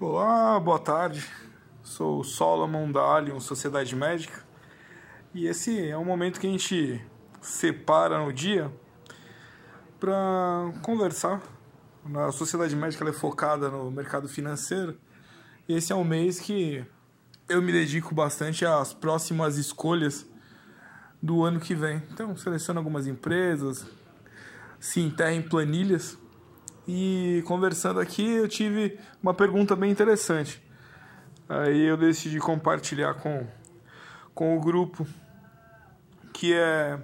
Olá, boa tarde. Sou Solomon da Allium Sociedade Médica e esse é um momento que a gente separa no dia para conversar. A Sociedade Médica é focada no mercado financeiro e esse é um mês que eu me dedico bastante às próximas escolhas do ano que vem. Então, seleciono algumas empresas, se enterra em planilhas e conversando aqui eu tive uma pergunta bem interessante. Aí eu decidi compartilhar com, com o grupo que é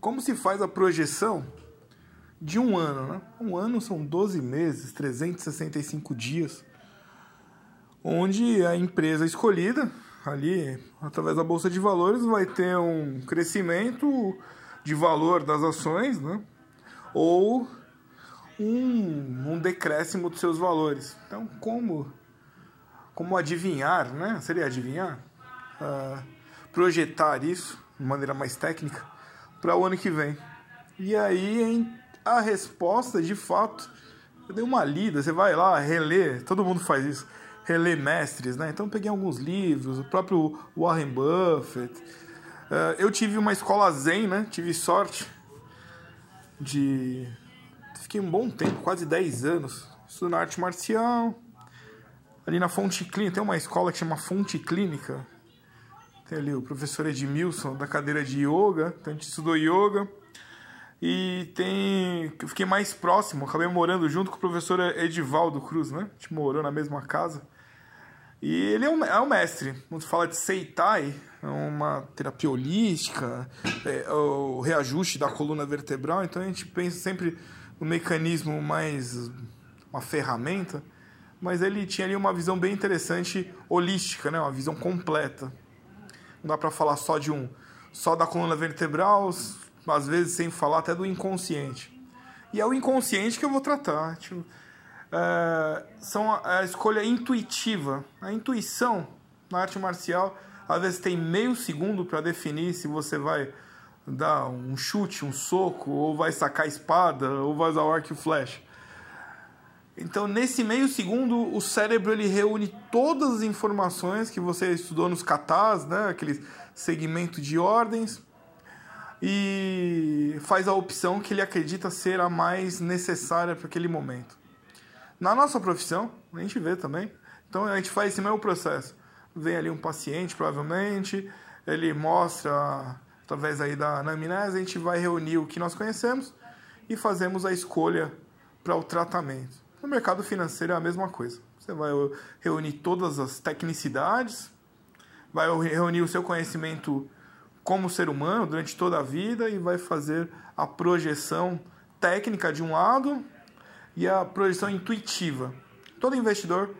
como se faz a projeção de um ano, né? Um ano são 12 meses, 365 dias, onde a empresa escolhida ali através da bolsa de valores vai ter um crescimento de valor das ações, né? Ou um, um decréscimo dos seus valores. Então, como, como adivinhar, né? Seria adivinhar? Uh, projetar isso de maneira mais técnica para o ano que vem. E aí a resposta, de fato, eu dei uma lida, você vai lá, reler, todo mundo faz isso, reler mestres, né? Então peguei alguns livros, o próprio Warren Buffett. Uh, eu tive uma escola zen, né? Tive sorte de fiquei um bom tempo, quase 10 anos, estudando arte marcial. Ali na Fonte Clínica, tem uma escola que chama Fonte Clínica. Tem ali o professor Edmilson, da cadeira de yoga. Então a gente estudou yoga. E tem. Eu fiquei mais próximo, acabei morando junto com o professor Edivaldo Cruz, né? A gente morou na mesma casa. E ele é um, é um mestre. Quando fala de Seitai, uma terapia holística, é, o reajuste da coluna vertebral. Então a gente pensa sempre um mecanismo mais uma ferramenta, mas ele tinha ali uma visão bem interessante holística, né? Uma visão completa. Não dá para falar só de um, só da coluna vertebral, às vezes sem falar até do inconsciente. E é o inconsciente que eu vou tratar. Tipo, é, são a, a escolha intuitiva. A intuição na arte marcial às vezes tem meio segundo para definir se você vai dar um chute, um soco, ou vai sacar a espada, ou vai usar o arco e flecha. Então, nesse meio segundo, o cérebro ele reúne todas as informações que você estudou nos katas, né, aquele segmento de ordens, e faz a opção que ele acredita ser a mais necessária para aquele momento. Na nossa profissão, a gente vê também. Então, a gente faz esse mesmo processo. Vem ali um paciente, provavelmente, ele mostra através aí da anamnese, a gente vai reunir o que nós conhecemos e fazemos a escolha para o tratamento. No mercado financeiro é a mesma coisa. Você vai reunir todas as tecnicidades, vai reunir o seu conhecimento como ser humano durante toda a vida e vai fazer a projeção técnica de um lado e a projeção intuitiva. Todo investidor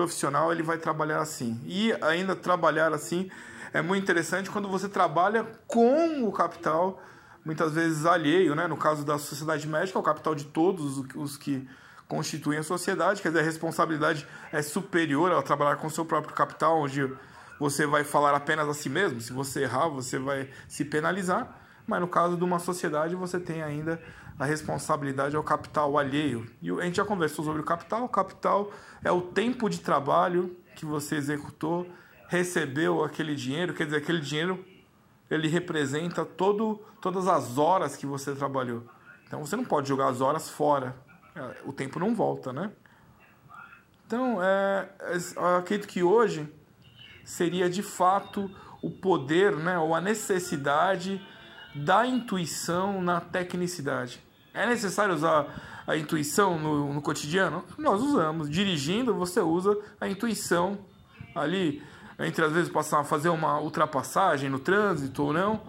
profissional ele vai trabalhar assim. E ainda trabalhar assim é muito interessante quando você trabalha com o capital, muitas vezes alheio, né? no caso da sociedade médica, é o capital de todos os que constituem a sociedade, quer dizer, a responsabilidade é superior ao trabalhar com o seu próprio capital, onde você vai falar apenas a si mesmo, se você errar, você vai se penalizar, mas no caso de uma sociedade, você tem ainda a responsabilidade ao capital alheio. E a gente já conversou sobre o capital, o capital é o tempo de trabalho que você executou recebeu aquele dinheiro, quer dizer, aquele dinheiro ele representa todo, todas as horas que você trabalhou. Então você não pode jogar as horas fora. É, o tempo não volta, né? Então, é, eu acredito que hoje seria de fato o poder, né, ou a necessidade da intuição na tecnicidade. É necessário usar a intuição no, no cotidiano? Nós usamos. Dirigindo, você usa a intuição ali entre às vezes passar, fazer uma ultrapassagem no trânsito ou não.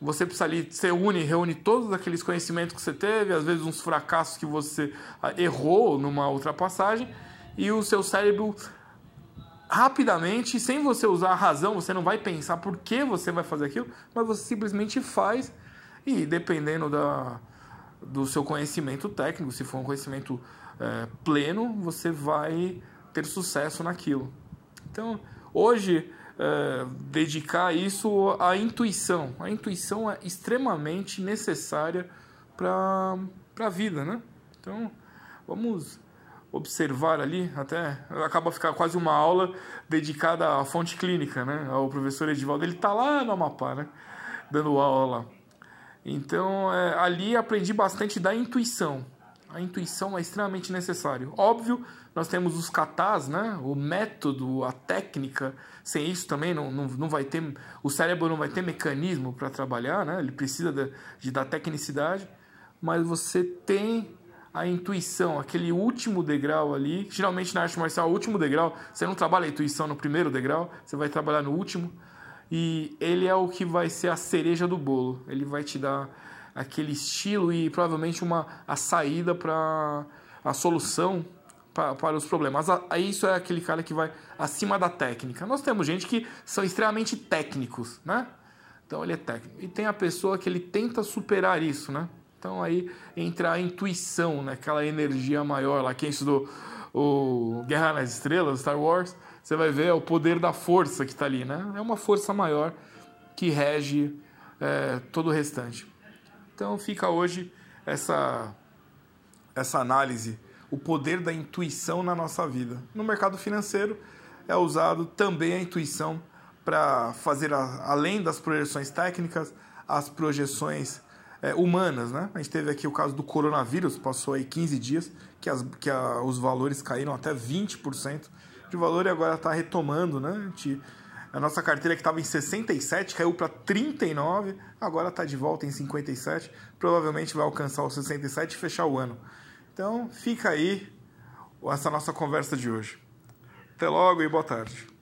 Você precisa ali, você une, reúne todos aqueles conhecimentos que você teve, às vezes uns fracassos que você ah, errou numa ultrapassagem, e o seu cérebro rapidamente, sem você usar a razão, você não vai pensar por que você vai fazer aquilo, mas você simplesmente faz e dependendo da, do seu conhecimento técnico, se for um conhecimento é, pleno, você vai ter sucesso naquilo. Então, Hoje, é, dedicar isso à intuição. A intuição é extremamente necessária para a vida, né? Então, vamos observar ali, até acaba ficar quase uma aula dedicada à fonte clínica, né? Ao professor Edivaldo, ele está lá no Amapá, né? Dando aula lá. Então, é, ali aprendi bastante da intuição. A intuição é extremamente necessário. Óbvio, nós temos os katas, né? O método, a técnica. Sem isso também não, não, não vai ter... O cérebro não vai ter mecanismo para trabalhar, né? Ele precisa de, de da tecnicidade. Mas você tem a intuição, aquele último degrau ali. Geralmente na arte marcial, o último degrau, você não trabalha a intuição no primeiro degrau, você vai trabalhar no último. E ele é o que vai ser a cereja do bolo. Ele vai te dar aquele estilo e provavelmente uma a saída para a solução para, para os problemas. Aí isso é aquele cara que vai acima da técnica. Nós temos gente que são extremamente técnicos, né? Então ele é técnico. E tem a pessoa que ele tenta superar isso, né? Então aí entra a intuição, né? aquela energia maior lá. Quem estudou o Guerra nas Estrelas, Star Wars, você vai ver o poder da força que está ali, né? É uma força maior que rege é, todo o restante. Então fica hoje essa, essa análise, o poder da intuição na nossa vida. No mercado financeiro é usado também a intuição para fazer, a, além das projeções técnicas, as projeções é, humanas, né? A gente teve aqui o caso do coronavírus, passou aí 15 dias, que, as, que a, os valores caíram até 20% de valor e agora está retomando, né? A, gente, a, nossa carteira que estava em 67 caiu para 39, agora está de volta em 57, provavelmente vai alcançar os 67 e fechar o ano. Então fica aí essa nossa conversa de hoje. Até logo e boa tarde.